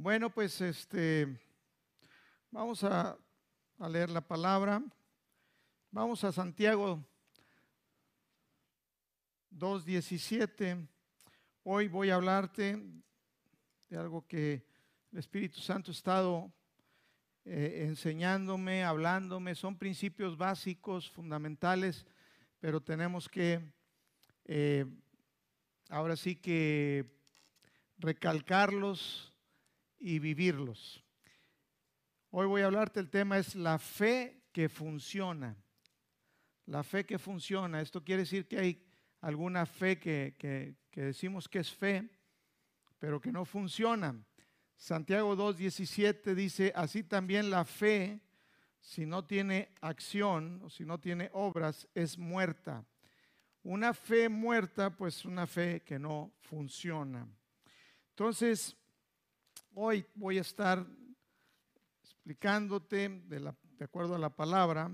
Bueno, pues este, vamos a, leer la palabra. Vamos a Santiago 2.17. Hoy voy a hablarte de algo que el Espíritu Santo ha estado eh, enseñándome, hablándome. Son principios básicos, fundamentales, pero tenemos que eh, ahora sí que recalcarlos y vivirlos. Hoy voy a hablarte, el tema es la fe que funciona. La fe que funciona. Esto quiere decir que hay alguna fe que, que, decimos que es fe, pero que no funciona. Santiago 2.17 dice, así también la fe, si no tiene acción o si no tiene obras, es muerta. Una fe muerta, pues una fe que no funciona. Entonces, hoy voy a estar explicándote, de, acuerdo a la palabra,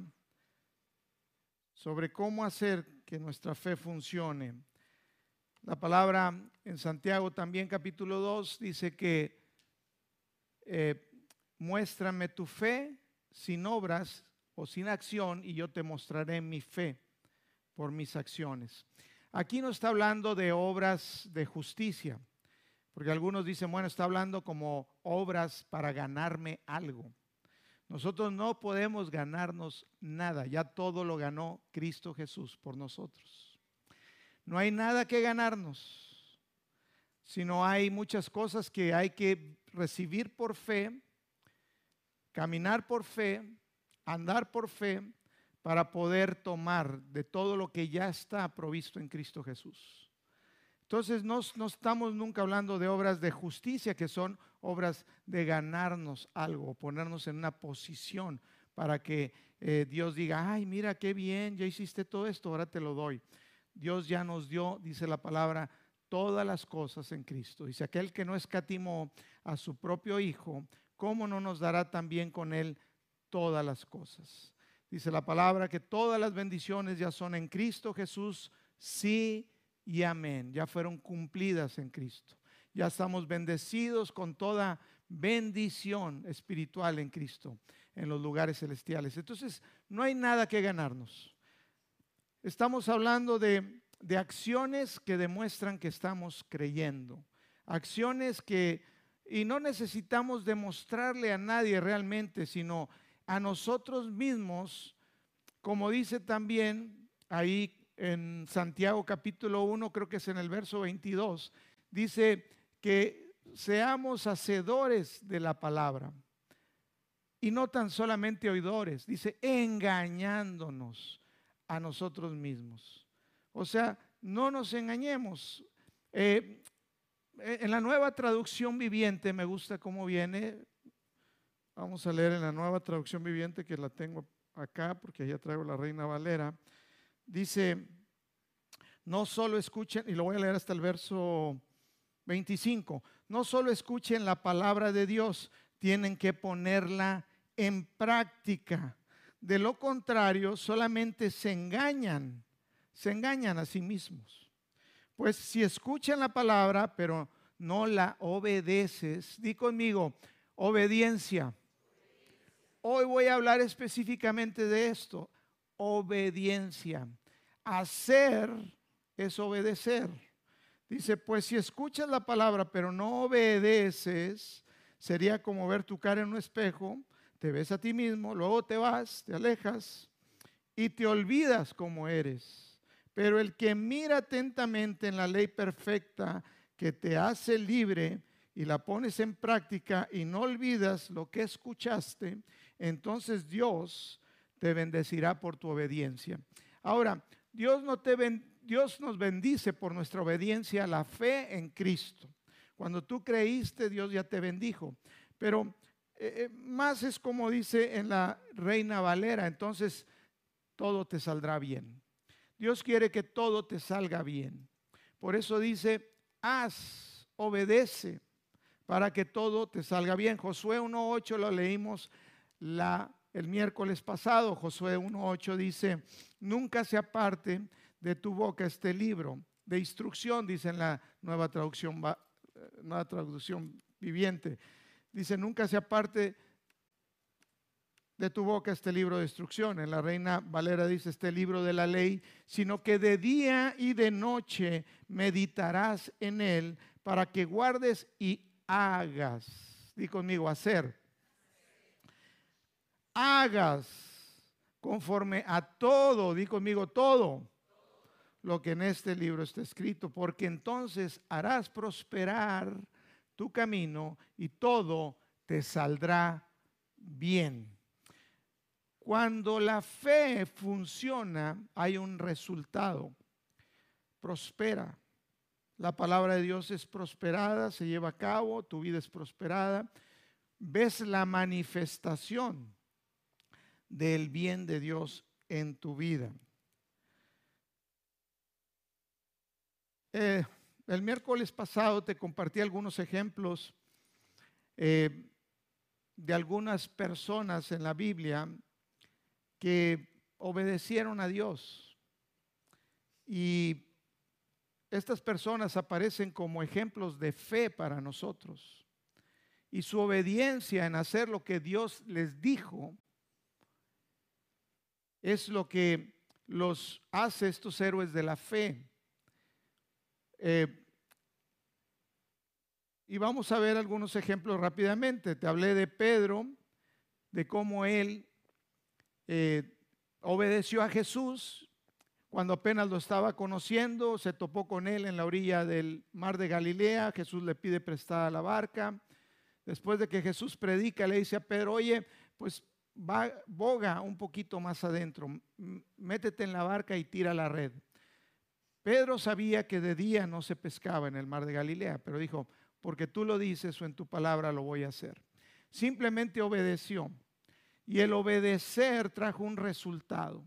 sobre cómo hacer que nuestra fe funcione. La palabra en Santiago también capítulo 2 dice que eh, muéstrame tu fe sin obras o sin acción y yo te mostraré mi fe por mis acciones. Aquí no está hablando de obras de justicia, porque algunos dicen, bueno, está hablando como obras para ganarme algo. Nosotros no podemos ganarnos nada, ya todo lo ganó Cristo Jesús por nosotros. No hay nada que ganarnos, sino hay muchas cosas que hay que recibir por fe, caminar por fe, andar por fe, para poder tomar de todo lo que ya está provisto en Cristo Jesús. Entonces no, estamos nunca hablando de obras de justicia, que son obras de ganarnos algo, ponernos en una posición para que eh, Dios diga, ay, mira qué bien, ya hiciste todo esto, ahora te lo doy. Dios ya nos dio, dice la palabra, todas las cosas en Cristo. Dice, aquel que no escatimó a su propio Hijo, ¿cómo no nos dará también con Él todas las cosas? Dice la palabra que todas las bendiciones ya son en Cristo Jesús, sí y amén. Ya fueron cumplidas en Cristo. Ya estamos bendecidos con toda bendición espiritual en Cristo, en los lugares celestiales. Entonces, no hay nada que ganarnos. Estamos hablando de, de acciones que demuestran que estamos creyendo. Acciones que, y no necesitamos demostrarle a nadie realmente, sino a nosotros mismos, como dice también ahí en Santiago capítulo 1, creo que es en el verso 22, dice que seamos hacedores de la palabra y no tan solamente oidores, dice engañándonos a nosotros mismos. O sea, no nos engañemos. Eh, en la nueva traducción viviente, me gusta cómo viene, vamos a leer en la nueva traducción viviente que la tengo acá porque ya traigo la Reina Valera. Dice, no solo escuchen, y lo voy a leer hasta el verso 25, no solo escuchen la palabra de Dios, tienen que ponerla en práctica. De lo contrario, solamente se engañan, se engañan a sí mismos. Pues si escuchan la palabra, pero no la obedeces, di conmigo, obediencia. Hoy voy a hablar específicamente de esto obediencia. Hacer es obedecer. Dice, pues si escuchas la palabra pero no obedeces, sería como ver tu cara en un espejo, te ves a ti mismo, luego te vas, te alejas y te olvidas como eres. Pero el que mira atentamente en la ley perfecta que te hace libre y la pones en práctica y no olvidas lo que escuchaste, entonces Dios te bendecirá por tu obediencia. Ahora, Dios, no te Dios nos bendice por nuestra obediencia a la fe en Cristo. Cuando tú creíste, Dios ya te bendijo. Pero eh, eh, más es como dice en la Reina Valera, entonces todo te saldrá bien. Dios quiere que todo te salga bien. Por eso dice, haz, obedece, para que todo te salga bien. Josué 1.8 lo leímos la el miércoles pasado, Josué 1.8 dice, nunca se aparte de tu boca este libro de instrucción, dice en la nueva traducción, nueva traducción viviente. Dice, nunca se aparte de tu boca este libro de instrucción. En la Reina Valera dice este libro de la ley, sino que de día y de noche meditarás en él para que guardes y hagas. Di conmigo, hacer. Hagas conforme a todo, di conmigo, todo lo que en este libro está escrito, porque entonces harás prosperar tu camino y todo te saldrá bien. Cuando la fe funciona, hay un resultado. Prospera. La palabra de Dios es prosperada, se lleva a cabo, tu vida es prosperada. Ves la manifestación del bien de Dios en tu vida. Eh, el miércoles pasado te compartí algunos ejemplos eh, de algunas personas en la Biblia que obedecieron a Dios. Y estas personas aparecen como ejemplos de fe para nosotros. Y su obediencia en hacer lo que Dios les dijo es lo que los hace estos héroes de la fe. Eh, y vamos a ver algunos ejemplos rápidamente. Te hablé de Pedro, de cómo él eh, obedeció a Jesús cuando apenas lo estaba conociendo, se topó con él en la orilla del mar de Galilea, Jesús le pide prestada la barca. Después de que Jesús predica, le dice a Pedro, oye, pues va, boga un poquito más adentro, métete en la barca y tira la red. Pedro sabía que de día no se pescaba en el mar de Galilea, pero dijo, porque tú lo dices o en tu palabra lo voy a hacer. Simplemente obedeció. Y el obedecer trajo un resultado.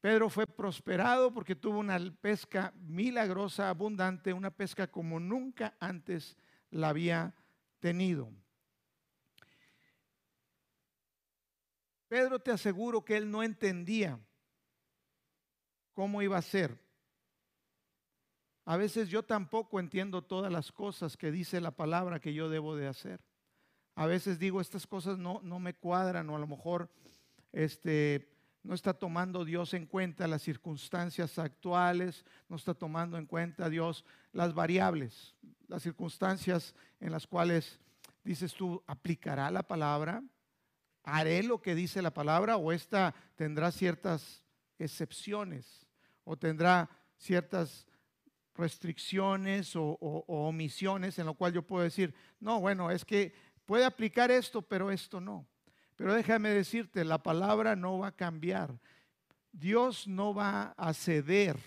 Pedro fue prosperado porque tuvo una pesca milagrosa, abundante, una pesca como nunca antes la había tenido. Pedro te aseguro que él no entendía cómo iba a ser. A veces yo tampoco entiendo todas las cosas que dice la palabra que yo debo de hacer a veces digo, estas cosas no, no me cuadran o a lo mejor este, no está tomando Dios en cuenta las circunstancias actuales, no está tomando en cuenta Dios las variables, las circunstancias en las cuales dices tú, ¿aplicará la palabra? ¿Haré lo que dice la palabra o esta tendrá ciertas excepciones o tendrá ciertas restricciones o, omisiones en lo cual yo puedo decir, no, bueno, es que Puede aplicar esto, pero esto no. Pero déjame decirte, la palabra no va a cambiar. Dios no va a ceder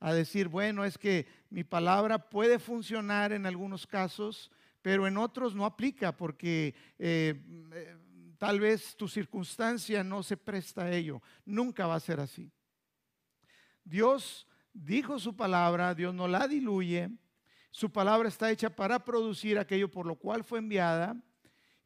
a decir, bueno, es que mi palabra puede funcionar en algunos casos, pero en otros no aplica porque eh, eh, tal vez tu circunstancia no se presta a ello. Nunca va a ser así. Dios dijo su palabra, Dios no la diluye, su palabra está hecha para producir aquello por lo cual fue enviada.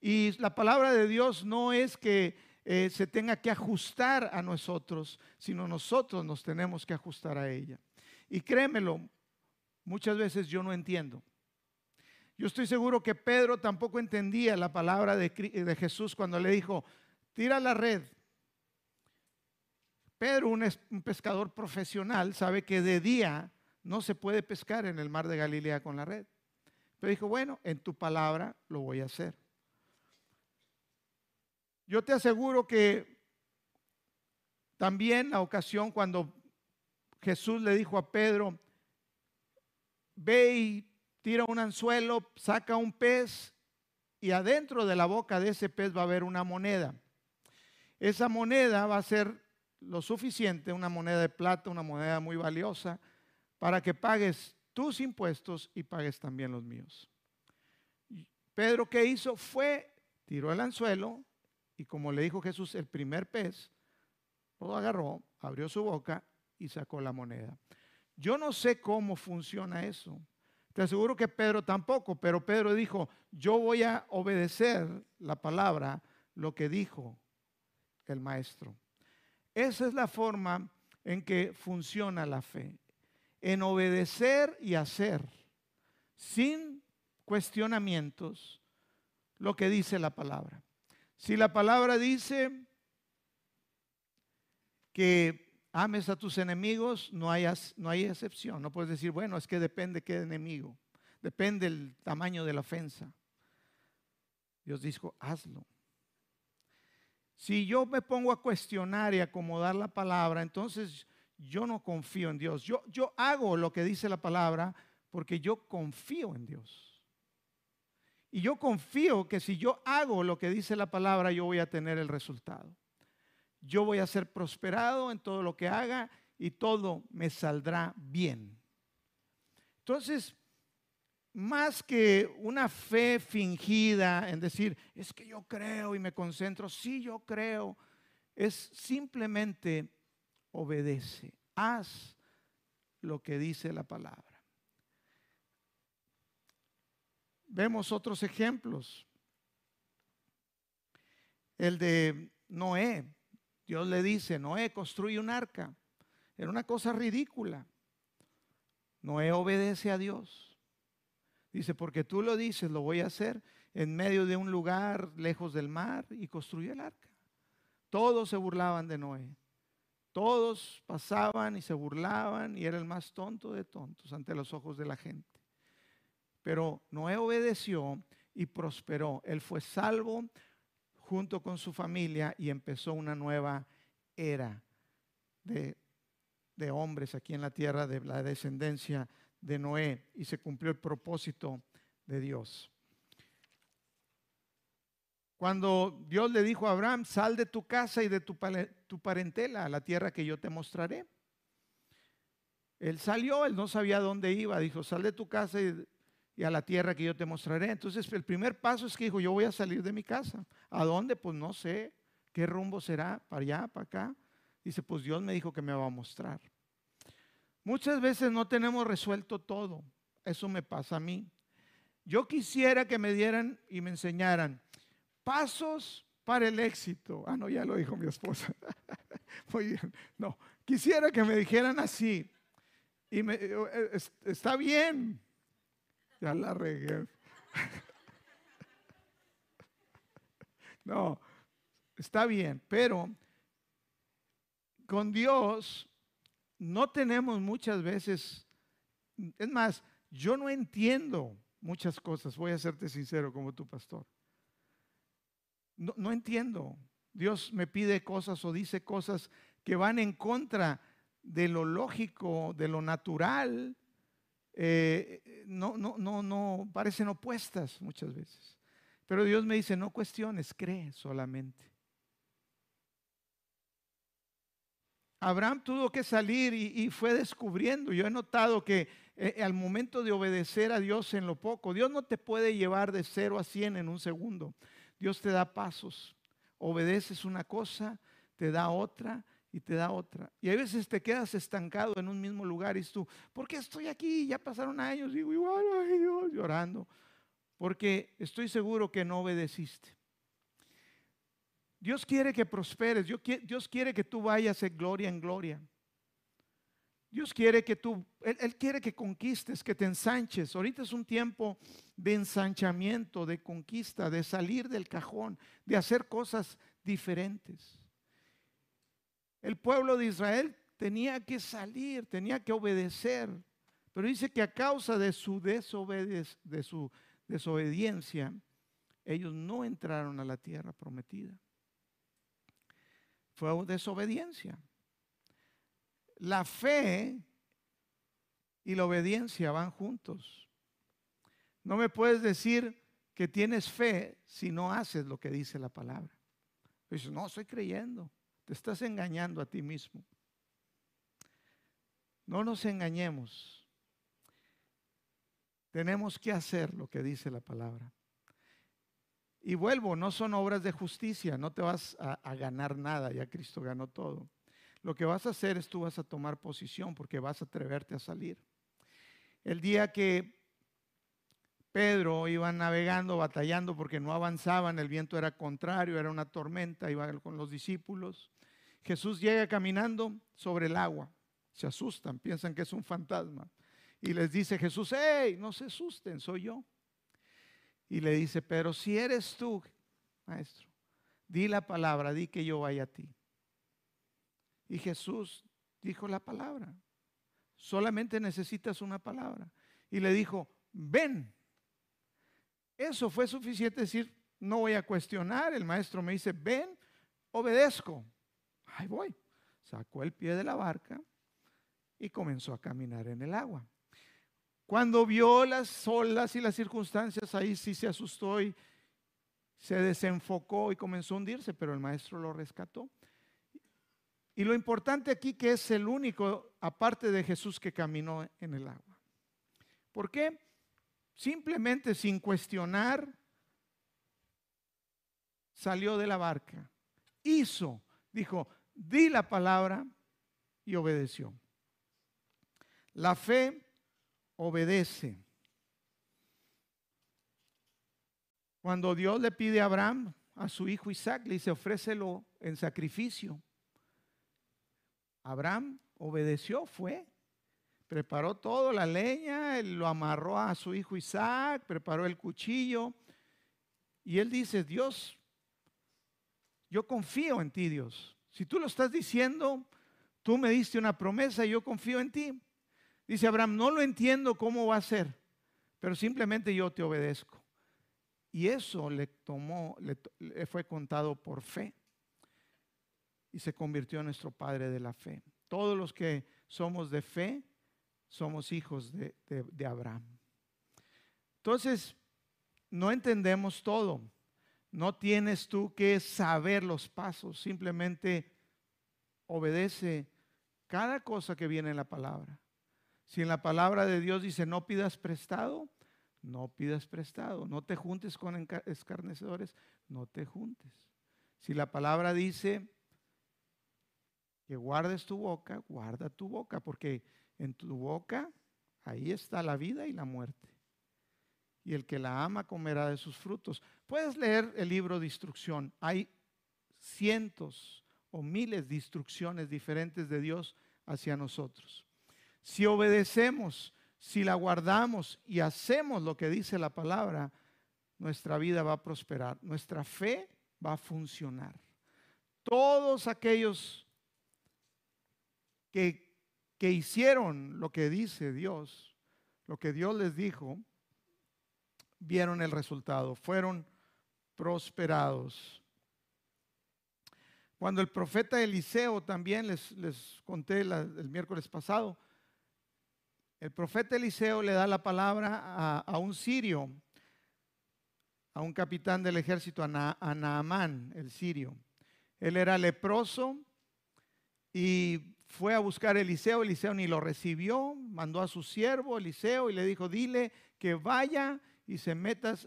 Y la palabra de Dios no es que eh, se tenga que ajustar a nosotros, sino nosotros nos tenemos que ajustar a ella. Y créemelo, muchas veces yo no entiendo. Yo estoy seguro que Pedro tampoco entendía la palabra de, Jesús cuando le dijo, tira la red. Pedro, un pescador profesional, sabe que de día no se puede pescar en el mar de Galilea con la red. Pero dijo, bueno, en tu palabra lo voy a hacer. Yo te aseguro que también la ocasión cuando Jesús le dijo a Pedro, ve y tira un anzuelo, saca un pez y adentro de la boca de ese pez va a haber una moneda. Esa moneda va a ser lo suficiente, una moneda de plata, una moneda muy valiosa, para que pagues tus impuestos y pagues también los míos. Pedro, ¿qué hizo? Fue, tiró el anzuelo y como le dijo Jesús, el primer pez, lo agarró, abrió su boca y sacó la moneda. Yo no sé cómo funciona eso. Te aseguro que Pedro tampoco, pero Pedro dijo, yo voy a obedecer la palabra, lo que dijo el maestro. Esa es la forma en que funciona la fe en obedecer y hacer sin cuestionamientos lo que dice la palabra. Si la palabra dice que ames a tus enemigos, no hay, no hay excepción. No puedes decir, bueno, es que depende qué enemigo, depende el tamaño de la ofensa. Dios dijo, hazlo. Si yo me pongo a cuestionar y acomodar la palabra, entonces yo no confío en Dios. Yo, yo hago lo que dice la palabra porque yo confío en Dios. Y yo confío que si yo hago lo que dice la palabra, yo voy a tener el resultado. Yo voy a ser prosperado en todo lo que haga y todo me saldrá bien. Entonces, más que una fe fingida en decir, es que yo creo y me concentro, sí yo creo, es simplemente obedece, haz lo que dice la palabra. Vemos otros ejemplos. El de Noé. Dios le dice, Noé, construye un arca. Era una cosa ridícula. Noé obedece a Dios. Dice, porque tú lo dices, lo voy a hacer en medio de un lugar lejos del mar y construyó el arca. Todos se burlaban de Noé. Todos pasaban y se burlaban y era el más tonto de tontos ante los ojos de la gente. Pero Noé obedeció y prosperó. Él fue salvo junto con su familia y empezó una nueva era de, de hombres aquí en la tierra, de la descendencia de Noé y se cumplió el propósito de Dios. Cuando Dios le dijo a Abraham, sal de tu casa y de tu, parentela a la tierra que yo te mostraré. Él salió, él no sabía dónde iba, dijo, sal de tu casa y, y, a la tierra que yo te mostraré. Entonces el primer paso es que dijo, yo voy a salir de mi casa. ¿A dónde? Pues no sé. ¿Qué rumbo será? ¿Para allá? ¿Para acá? Dice, pues Dios me dijo que me va a mostrar. Muchas veces no tenemos resuelto todo. Eso me pasa a mí. Yo quisiera que me dieran y me enseñaran pasos para el éxito. Ah, no, ya lo dijo mi esposa. Muy bien. No, quisiera que me dijeran así. Y me, eh, eh, está bien. Ya la regué. No, está bien, pero con Dios no tenemos muchas veces, es más, yo no entiendo muchas cosas, voy a serte sincero como tu pastor. No, entiendo. Dios me pide cosas o dice cosas que van en contra de lo lógico, de lo natural. Eh, no, no, no, no, parecen opuestas muchas veces. Pero Dios me dice, no cuestiones, cree solamente. Abraham tuvo que salir y, fue descubriendo. Yo he notado que eh, al momento de obedecer a Dios en lo poco, Dios no te puede llevar de cero a cien en un segundo. Dios te da pasos. Obedeces una cosa, te da otra y te da otra. Y a veces te quedas estancado en un mismo lugar y tú, ¿por qué estoy aquí? Ya pasaron años, digo igual, ay Dios, llorando. Porque estoy seguro que no obedeciste. Dios quiere que prosperes, Dios quiere que tú vayas de gloria en gloria. Dios quiere que tú, él, quiere que conquistes, que te ensanches. Ahorita es un tiempo de ensanchamiento, de conquista, de salir del cajón, de hacer cosas diferentes. El pueblo de Israel tenía que salir, tenía que obedecer, pero dice que a causa de su, de su desobediencia, ellos no entraron a la tierra prometida fue desobediencia. La fe y la obediencia van juntos. No me puedes decir que tienes fe si no haces lo que dice la palabra. Dices, no, estoy creyendo. Te estás engañando a ti mismo. No nos engañemos. Tenemos que hacer lo que dice la palabra. Y vuelvo, no son obras de justicia, no te vas a, ganar nada, ya Cristo ganó todo. Lo que vas a hacer es tú vas a tomar posición porque vas a atreverte a salir. El día que Pedro iba navegando, batallando porque no avanzaban, el viento era contrario, era una tormenta, iba con los discípulos. Jesús llega caminando sobre el agua. Se asustan, piensan que es un fantasma. Y les dice Jesús, hey, no se asusten, soy yo. y le dice, pero si eres tú, maestro, di la palabra, di que yo vaya a ti. Y Jesús dijo la palabra. Solamente necesitas una palabra. Y le dijo, ven. Eso fue suficiente decir, no voy a cuestionar. El maestro me dice, ven, obedezco. Ahí voy. Sacó el pie de la barca y comenzó a caminar en el agua. Cuando vio las olas y las circunstancias, ahí sí se asustó y se desenfocó y comenzó a hundirse, pero el maestro lo rescató. Y lo importante aquí que es el único, aparte de Jesús, que caminó en el agua. ¿Por qué? Simplemente sin cuestionar, salió de la barca, hizo, dijo, di la palabra y obedeció. La fe obedece. Cuando Dios le pide a Abraham, a su hijo Isaac, le dice, ofrécelo en sacrificio. Abraham obedeció, fue, preparó todo, la leña, lo amarró a su hijo Isaac, preparó el cuchillo. Y él dice, Dios, yo confío en ti, Dios. Si tú lo estás diciendo, tú me diste una promesa y yo confío en ti. Dice Abraham, no lo entiendo cómo va a ser, pero simplemente yo te obedezco. Y eso le tomó, le, fue contado por fe. Y se convirtió en nuestro Padre de la fe. Todos los que somos de fe, somos hijos de, de Abraham. Entonces, no entendemos todo. No tienes tú que saber los pasos, simplemente obedece cada cosa que viene en la palabra. Si en la palabra de Dios dice no pidas prestado, no pidas prestado. No te juntes con escarnecedores, no te juntes. Si la palabra dice que guardes tu boca, guarda tu boca, porque en tu boca ahí está la vida y la muerte. Y el que la ama comerá de sus frutos. Puedes leer el libro de instrucción. Hay cientos o miles de instrucciones diferentes de Dios hacia nosotros. Si obedecemos, si la guardamos y hacemos lo que dice la palabra, nuestra vida va a prosperar, nuestra fe va a funcionar. Todos aquellos que, que hicieron lo que dice Dios, lo que Dios les dijo, vieron el resultado, fueron prosperados. Cuando el profeta Eliseo, también les, les conté el miércoles pasado, el profeta Eliseo le da la palabra a, un sirio, a un capitán del ejército, a, Naamán, el sirio. Él era leproso y fue a buscar a Eliseo. Eliseo ni lo recibió, mandó a su siervo Eliseo y le dijo, dile que vaya y se meta,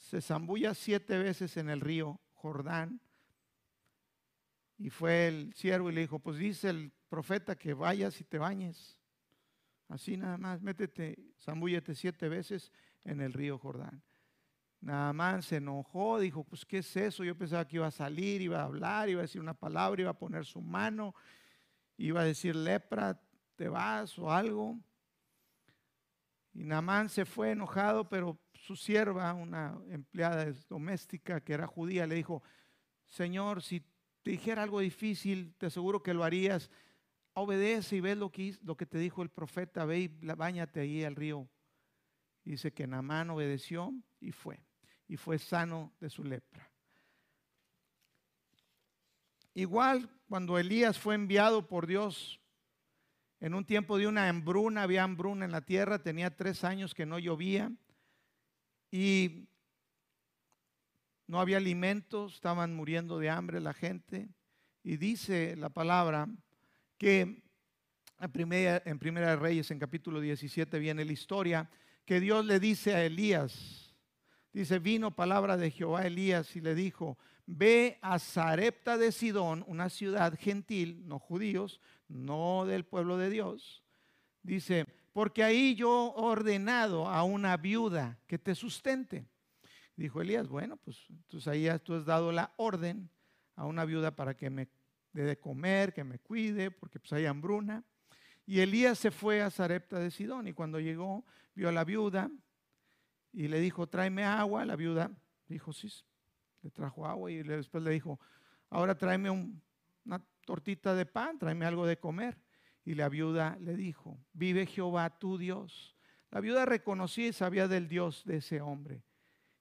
se zambulla siete veces en el río Jordán. Y fue el siervo y le dijo, pues dice el profeta que vayas y te bañes. Así nada más, métete, zambúllete siete veces en el río Jordán. Nada más se enojó, dijo, pues ¿qué es eso? Yo pensaba que iba a salir, iba a hablar, iba a decir una palabra, iba a poner su mano, iba a decir lepra, te vas o algo. Y Naamán se fue enojado, pero su sierva, una empleada doméstica que era judía, le dijo, Señor, si te dijera algo difícil, te aseguro que lo harías obedece y ve lo que, te dijo el profeta, ve y bañate ahí al río. Dice que Namán obedeció y fue, y fue sano de su lepra. Igual cuando Elías fue enviado por Dios en un tiempo de una hambruna, había hambruna en la tierra, tenía tres años que no llovía y no había alimentos, estaban muriendo de hambre la gente. Y dice la palabra que en primera, de Reyes, en capítulo 17, viene la historia que Dios le dice a Elías. Dice, vino palabra de Jehová a Elías y le dijo, ve a Zarepta de Sidón, una ciudad gentil, no judíos, no del pueblo de Dios. Dice, porque ahí yo he ordenado a una viuda que te sustente. Dijo Elías, bueno, pues entonces ahí tú has dado la orden a una viuda para que me de comer, que me cuide, porque pues hay hambruna. Y Elías se fue a Zarepta de Sidón y cuando llegó vio a la viuda y le dijo, tráeme agua. La viuda dijo, sí, le trajo agua y después le dijo, ahora tráeme una tortita de pan, tráeme algo de comer. Y la viuda le dijo, vive Jehová tu Dios. La viuda reconocía y sabía del Dios de ese hombre.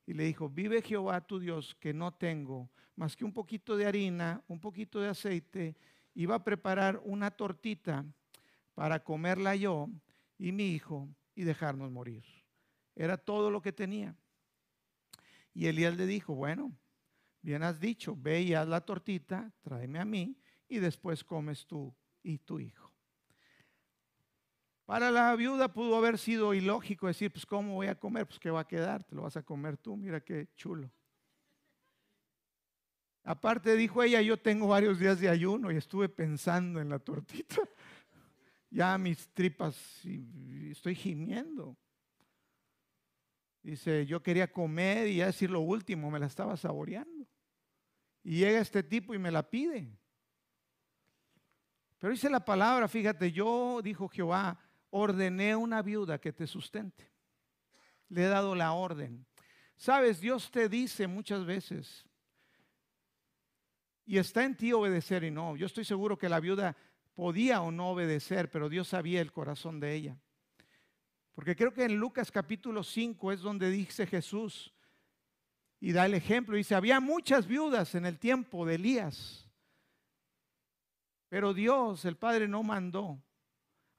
Y le dijo, vive Jehová tu Dios, que no tengo más que un poquito de harina, un poquito de aceite. Iba a preparar una tortita para comerla yo y mi hijo y dejarnos morir. Era todo lo que tenía. Y Elías le dijo, bueno, bien has dicho, ve y haz la tortita, tráeme a mí y después comes tú y tu hijo. Para la viuda pudo haber sido ilógico decir, pues ¿cómo voy a comer? Pues ¿qué va a quedar? Te lo vas a comer tú, mira qué chulo. Aparte dijo ella, yo tengo varios días de ayuno y estuve pensando en la tortita. Ya mis tripas, estoy gimiendo. Dice, yo quería comer y ya decir lo último, me la estaba saboreando. Y llega este tipo y me la pide. Pero dice la palabra, fíjate, yo, dijo Jehová, ordené una viuda que te sustente. Le he dado la orden. Sabes, Dios te dice muchas veces, y está en ti obedecer y no. Yo estoy seguro que la viuda podía o no obedecer, pero Dios sabía el corazón de ella. Porque creo que en Lucas capítulo 5 es donde dice Jesús y da el ejemplo. Dice, había muchas viudas en el tiempo de Elías, pero Dios, el Padre, no mandó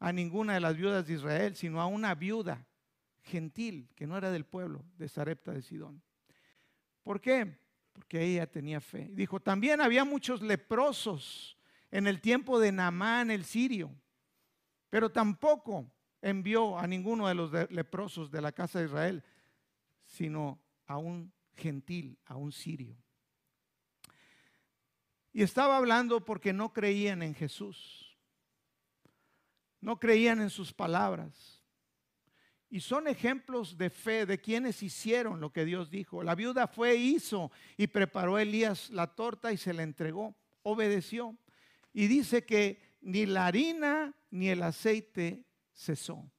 a ninguna de las viudas de Israel, sino a una viuda gentil que no era del pueblo de Sarepta de Sidón. ¿Por qué? Porque ella tenía fe. Dijo, también había muchos leprosos en el tiempo de Naamán el sirio, pero tampoco envió a ninguno de los leprosos de la casa de Israel, sino a un gentil, a un sirio. Y estaba hablando porque no creían en Jesús, no creían en sus palabras. Y son ejemplos de fe de quienes hicieron lo que Dios dijo. La viuda fue, hizo y preparó a Elías la torta y se la entregó, obedeció. Y dice que ni la harina ni el aceite cesó.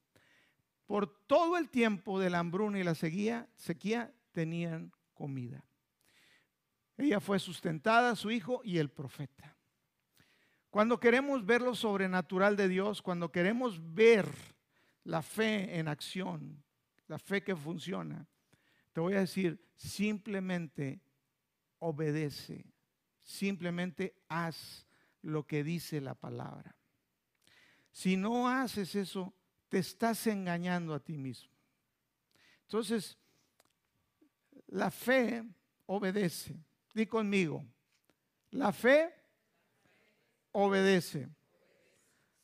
Por todo el tiempo de la hambruna y la sequía, sequía tenían comida. Ella fue sustentada, su hijo y el profeta. Cuando queremos ver lo sobrenatural de Dios, cuando queremos ver la fe en acción, la fe que funciona, te voy a decir, simplemente obedece, simplemente haz lo que dice la palabra. Si no haces eso, te estás engañando a ti mismo. Entonces, la fe obedece. Di conmigo, la fe obedece.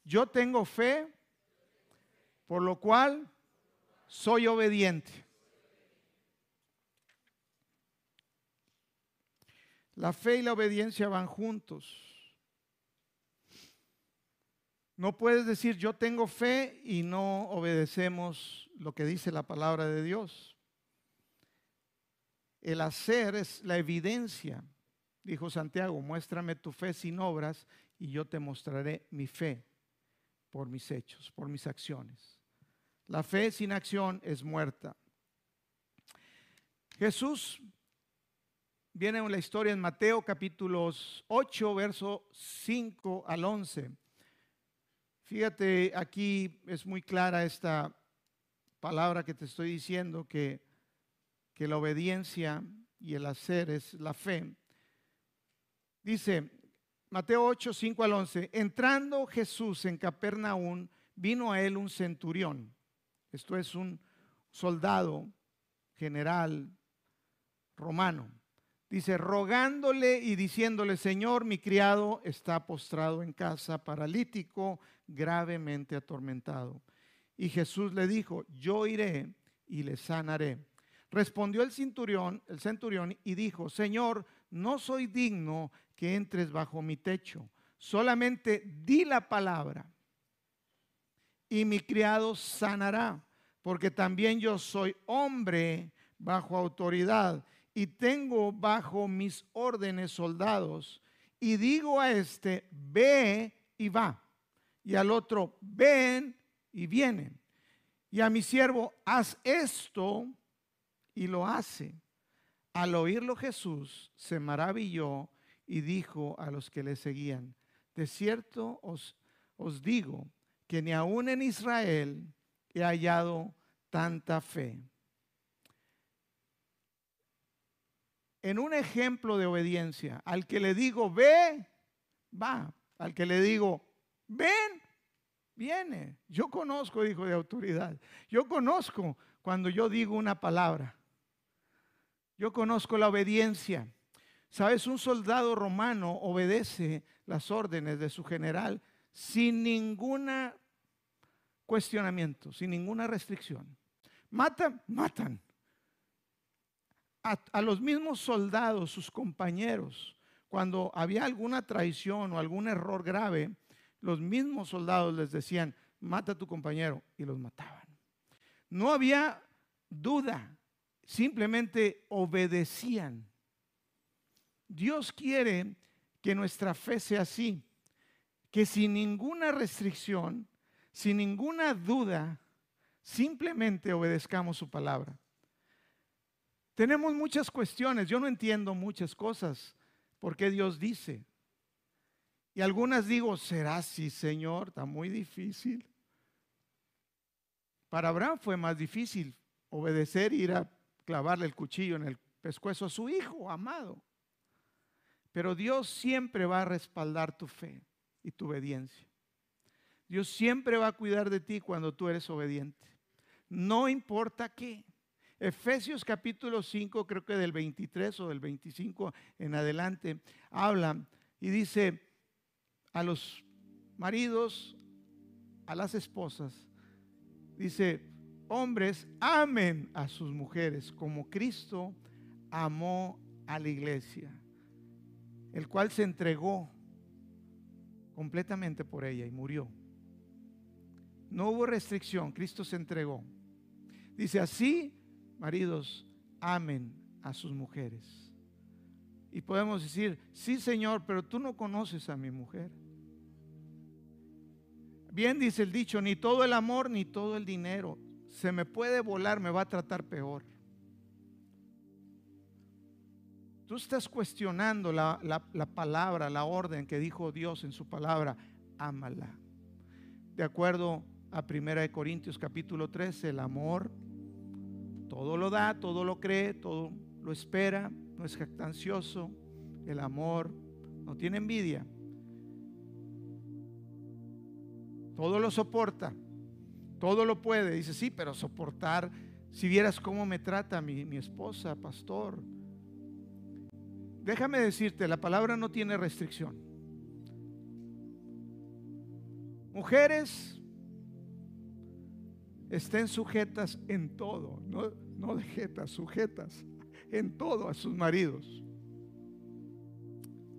Yo tengo fe, por lo cual soy obediente. La fe y la obediencia van juntos. No puedes decir yo tengo fe y no obedecemos lo que dice la palabra de Dios. El hacer es la evidencia. Dijo Santiago, muéstrame tu fe sin obras y yo te mostraré mi fe por mis hechos, por mis acciones. La fe sin acción es muerta. Jesús viene en la historia en Mateo capítulos 8, verso 5 al 11. Fíjate, aquí es muy clara esta palabra que te estoy diciendo, que, que la obediencia y el hacer es la fe. Dice Mateo 8, 5 al 11, entrando Jesús en Capernaum, vino a él un centurión. Esto es un soldado general romano Dice, rogándole y diciéndole, Señor, mi criado está postrado en casa, paralítico, gravemente atormentado. Y Jesús le dijo, yo iré y le sanaré. Respondió el centurión, el centurión y dijo, Señor, no soy digno que entres bajo mi techo, solamente di la palabra y mi criado sanará, porque también yo soy hombre bajo autoridad y tengo bajo mis órdenes soldados, y digo a este, ve y va, y al otro, ven y viene, y a mi siervo, haz esto y lo hace. Al oírlo Jesús se maravilló y dijo a los que le seguían, de cierto os, os digo que ni aún en Israel he hallado tanta fe. En un ejemplo de obediencia, al que le digo, ve, va. Al que le digo, ven, viene. Yo conozco, dijo de autoridad. Yo conozco cuando yo digo una palabra. Yo conozco la obediencia. Sabes, un soldado romano obedece las órdenes de su general sin ningún cuestionamiento, sin ninguna restricción. Matan, matan. A, a, los mismos soldados, sus compañeros, cuando había alguna traición o algún error grave, los mismos soldados les decían, mata a tu compañero, y los mataban. No había duda, simplemente obedecían. Dios quiere que nuestra fe sea así, que sin ninguna restricción, sin ninguna duda, simplemente obedezcamos su palabra. Tenemos muchas cuestiones, yo no entiendo muchas cosas, porque Dios dice. Y algunas digo, ¿será así, Señor? Está muy difícil. Para Abraham fue más difícil obedecer ir a clavarle el cuchillo en el pescuezo a su hijo amado. Pero Dios siempre va a respaldar tu fe y tu obediencia. Dios siempre va a cuidar de ti cuando tú eres obediente. No importa qué. Efesios capítulo 5, creo que del 23 o del 25 en adelante, habla y dice a los maridos, a las esposas, dice, hombres, amen a sus mujeres como Cristo amó a la iglesia, el cual se entregó completamente por ella y murió. No hubo restricción, Cristo se entregó. Dice así, maridos, amen a sus mujeres. Y podemos decir, sí Señor, pero tú no conoces a mi mujer. Bien dice el dicho, ni todo el amor ni todo el dinero se me puede volar, me va a tratar peor. Tú estás cuestionando la, la, palabra, la orden que dijo Dios en su palabra, ámala. De acuerdo a 1 Corintios capítulo 13, el amor todo lo da, todo lo cree, todo lo espera, no es jactancioso, el amor no tiene envidia, todo lo soporta, todo lo puede. Dice, sí, pero soportar, si vieras cómo me trata mi, mi esposa, pastor. Déjame decirte, la palabra no tiene restricción. Mujeres, estén sujetas en todo, no, no de sujetas en todo a sus maridos.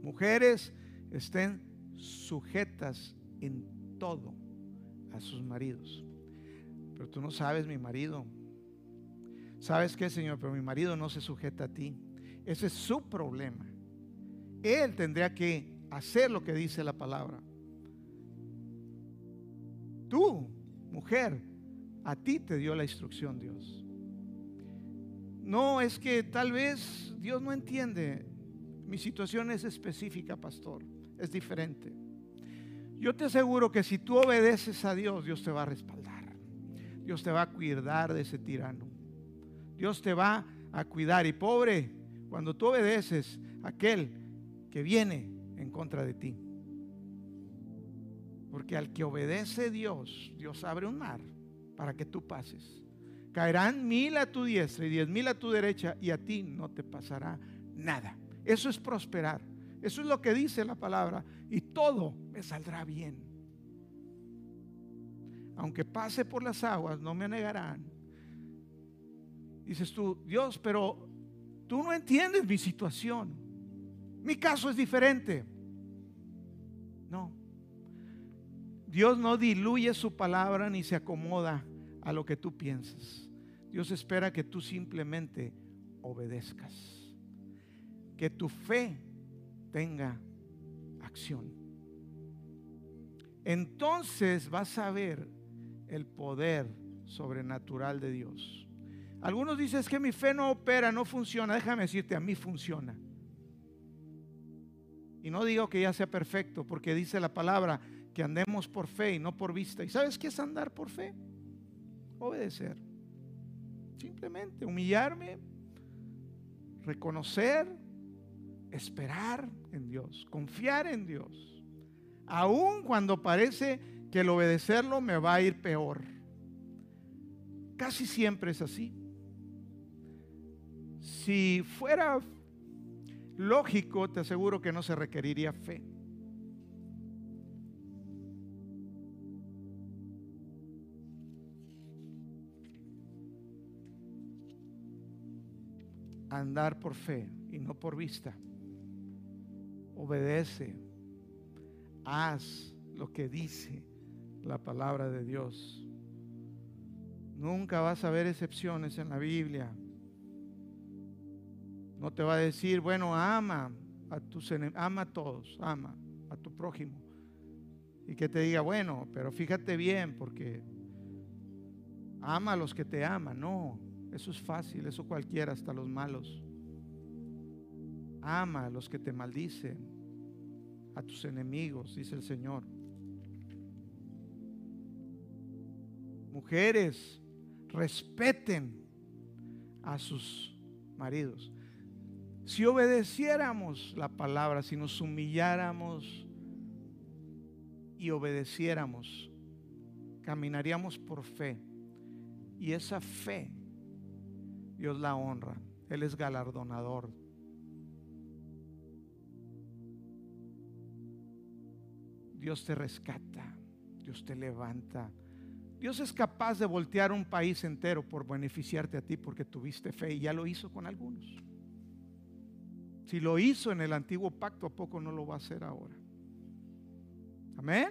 Mujeres, estén sujetas en todo a sus maridos. Pero tú no sabes mi marido. ¿Sabes qué, Señor? Pero mi marido no se sujeta a ti. Ese es su problema. Él tendría que hacer lo que dice la palabra. Tú, mujer, a ti te dio la instrucción Dios. No, es que tal vez Dios no entiende. Mi situación es específica, pastor. Es diferente. Yo te aseguro que si tú obedeces a Dios, Dios te va a respaldar. Dios te va a cuidar de ese tirano. Dios te va a cuidar. Y pobre, cuando tú obedeces a aquel que viene en contra de ti. Porque al que obedece Dios, Dios abre un mar para que tú pases. Caerán mil a tu diestra y diez mil a tu derecha y a ti no te pasará nada. Eso es prosperar. Eso es lo que dice la palabra. Y todo me saldrá bien aunque pase por las aguas, no me negarán. Dices tú, Dios, pero tú no entiendes mi situación. Mi caso es diferente. No. Dios no diluye su palabra ni se acomoda a lo que tú piensas. Dios espera que tú simplemente obedezcas. Que tu fe tenga acción. Entonces vas a ver el poder sobrenatural de Dios. Algunos dicen es que mi fe no opera, no funciona. Déjame decirte, a mí funciona. Y no digo que ya sea perfecto, porque dice la palabra que andemos por fe y no por vista. ¿Y sabes qué es andar por fe? Obedecer. Simplemente humillarme, reconocer, esperar en Dios, confiar en Dios. Aun cuando parece que el obedecerlo me va a ir peor. Casi siempre es así. Si fuera lógico, te aseguro que no se requeriría fe. Andar por fe y no por vista. Obedece. Haz lo que dice la palabra de Dios. Nunca vas a ver excepciones en la Biblia. No te va a decir, bueno, ama a tus ama a todos, ama a tu prójimo. Y que te diga, bueno, pero fíjate bien, porque ama a los que te aman. No, eso es fácil, eso cualquiera, hasta los malos. Ama a los que te maldicen, a tus enemigos, dice el Señor. Mujeres, respeten a sus maridos. Si obedeciéramos la palabra, si nos humilláramos y obedeciéramos, caminaríamos por fe. Y esa fe, Dios la honra. Él es galardonador. Dios te rescata, Dios te levanta. Dios es capaz de voltear un país entero por beneficiarte a ti porque tuviste fe y ya lo hizo con algunos. Si lo hizo en el antiguo pacto, ¿a poco no lo va a hacer ahora? Amén.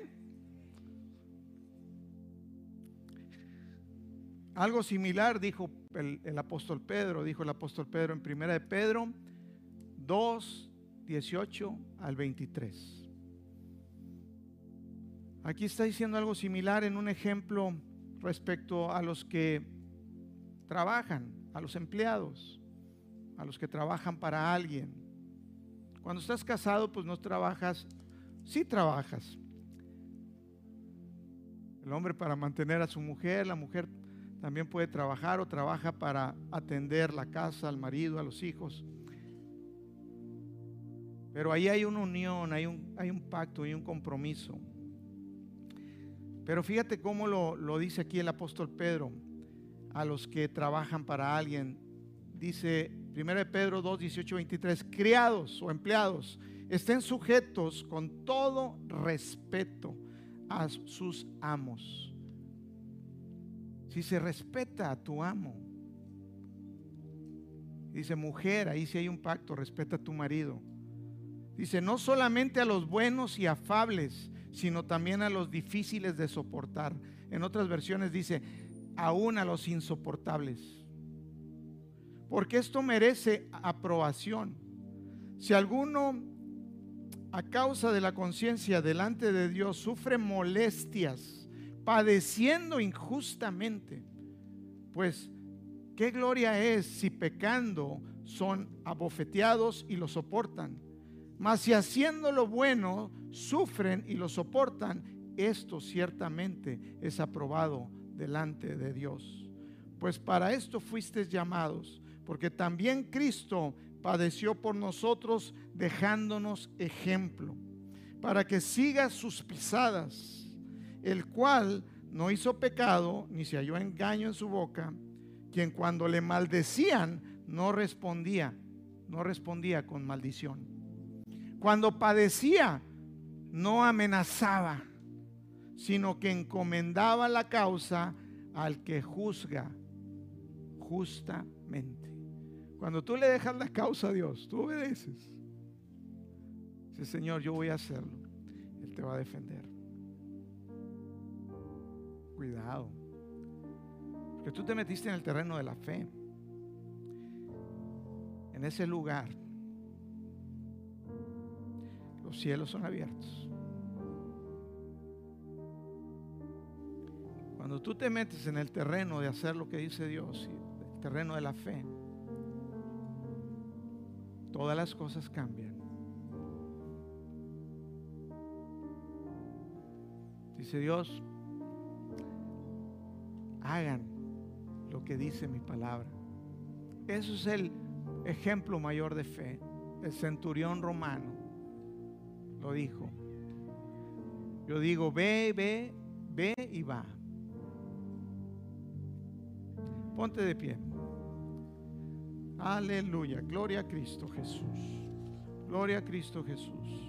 Algo similar dijo el, apóstol Pedro, dijo el apóstol Pedro en primera de Pedro 2, 18 al 23. Aquí está diciendo algo similar en un ejemplo respecto a los que trabajan, a los empleados, a los que trabajan para alguien. Cuando estás casado, pues no trabajas, sí trabajas. El hombre para mantener a su mujer, la mujer también puede trabajar o trabaja para atender la casa, al marido, a los hijos. Pero ahí hay una unión, hay un, hay un pacto, hay un compromiso. Pero fíjate cómo lo, dice aquí el apóstol Pedro a los que trabajan para alguien. Dice 1 Pedro 2, 18, 23, criados o empleados, estén sujetos con todo respeto a sus amos. Si se respeta a tu amo, dice mujer, ahí si hay un pacto, respeta a tu marido. Dice, no solamente a los buenos y afables, sino también a los difíciles de soportar. En otras versiones dice, aún a los insoportables porque esto merece aprobación. Si alguno a causa de la conciencia delante de Dios sufre molestias, padeciendo injustamente, pues qué gloria es si pecando son abofeteados y lo soportan. Mas si haciendo lo bueno sufren y lo soportan, esto ciertamente es aprobado delante de Dios. Pues para esto fuisteis llamados porque también Cristo padeció por nosotros dejándonos ejemplo, para que siga sus pisadas, el cual no hizo pecado, ni se halló engaño en su boca, quien cuando le maldecían no respondía, no respondía con maldición. Cuando padecía, no amenazaba, sino que encomendaba la causa al que juzga justamente. Cuando tú le dejas la causa a Dios, tú obedeces. Dice, Señor, yo voy a hacerlo. Él te va a defender. Cuidado. Porque tú te metiste en el terreno de la fe. En ese lugar, los cielos son abiertos. Cuando tú te metes en el terreno de hacer lo que dice Dios terreno de la fe, todas las cosas cambian. Dice Dios, hagan lo que dice mi palabra. Eso es el ejemplo mayor de fe. El centurión romano lo dijo. Yo digo, ve, ve, ve y va. Ponte de pie. Aleluya. Gloria a Cristo Jesús. Gloria a Cristo Jesús.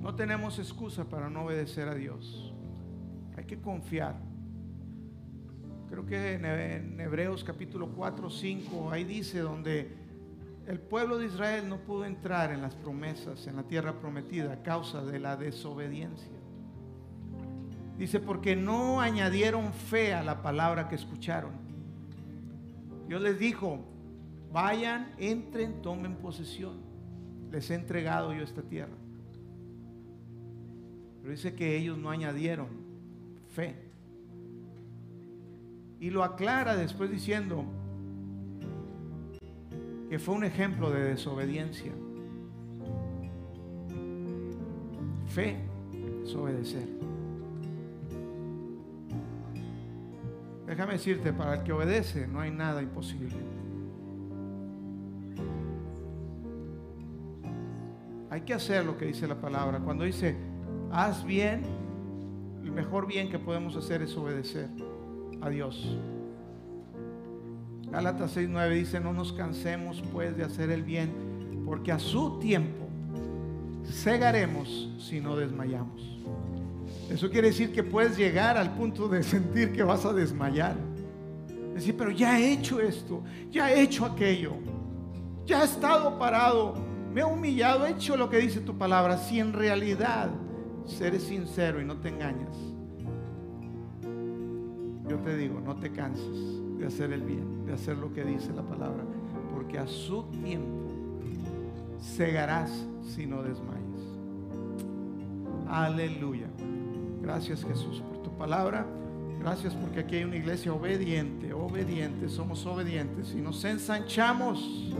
No tenemos excusa para no obedecer a Dios. Hay que confiar. Creo que en Hebreos capítulo 4, 5, ahí dice donde el pueblo de Israel no pudo entrar en las promesas, en la tierra prometida, a causa de la desobediencia. Dice, porque no añadieron fe a la palabra que escucharon. Dios les dijo, vayan, entren, tomen posesión. Les he entregado yo esta tierra. Pero dice que ellos no añadieron fe. Y lo aclara después diciendo que fue un ejemplo de desobediencia. Fe es obedecer. Déjame decirte, para el que obedece no hay nada imposible. Hay que hacer lo que dice la palabra. Cuando dice, haz bien, el mejor bien que podemos hacer es obedecer a Dios. Gálatas 6:9 dice, no nos cansemos pues de hacer el bien, porque a su tiempo cegaremos si no desmayamos. Eso quiere decir que puedes llegar al punto de sentir que vas a desmayar. Decir, pero ya he hecho esto, ya he hecho aquello, ya he estado parado, me he humillado, he hecho lo que dice tu palabra. Si en realidad eres sincero y no te engañas, te digo, no te canses de hacer el bien, de hacer lo que dice la palabra, porque a su tiempo cegarás si no desmayas. Aleluya. Gracias Jesús por tu palabra. Gracias porque aquí hay una iglesia obediente, obediente, somos obedientes y nos ensanchamos,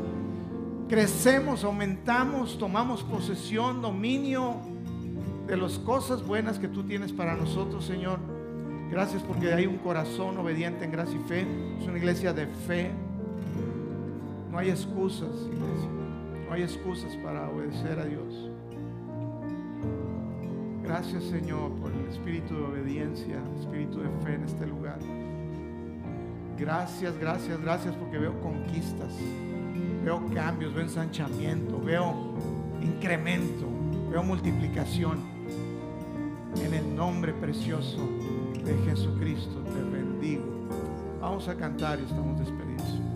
crecemos, aumentamos, tomamos posesión, dominio de las cosas buenas que tú tienes para nosotros, Señor. Gracias porque hay un corazón obediente en gracia y fe. Es una iglesia de fe. No hay excusas, iglesia. No hay excusas para obedecer a Dios. Gracias, Señor, por el espíritu de obediencia, espíritu de fe en este lugar. Gracias, gracias, gracias porque veo conquistas, veo cambios, veo ensanchamiento, veo incremento, veo multiplicación. En el nombre precioso de Jesucristo te bendigo. Vamos a cantar y estamos despedidos.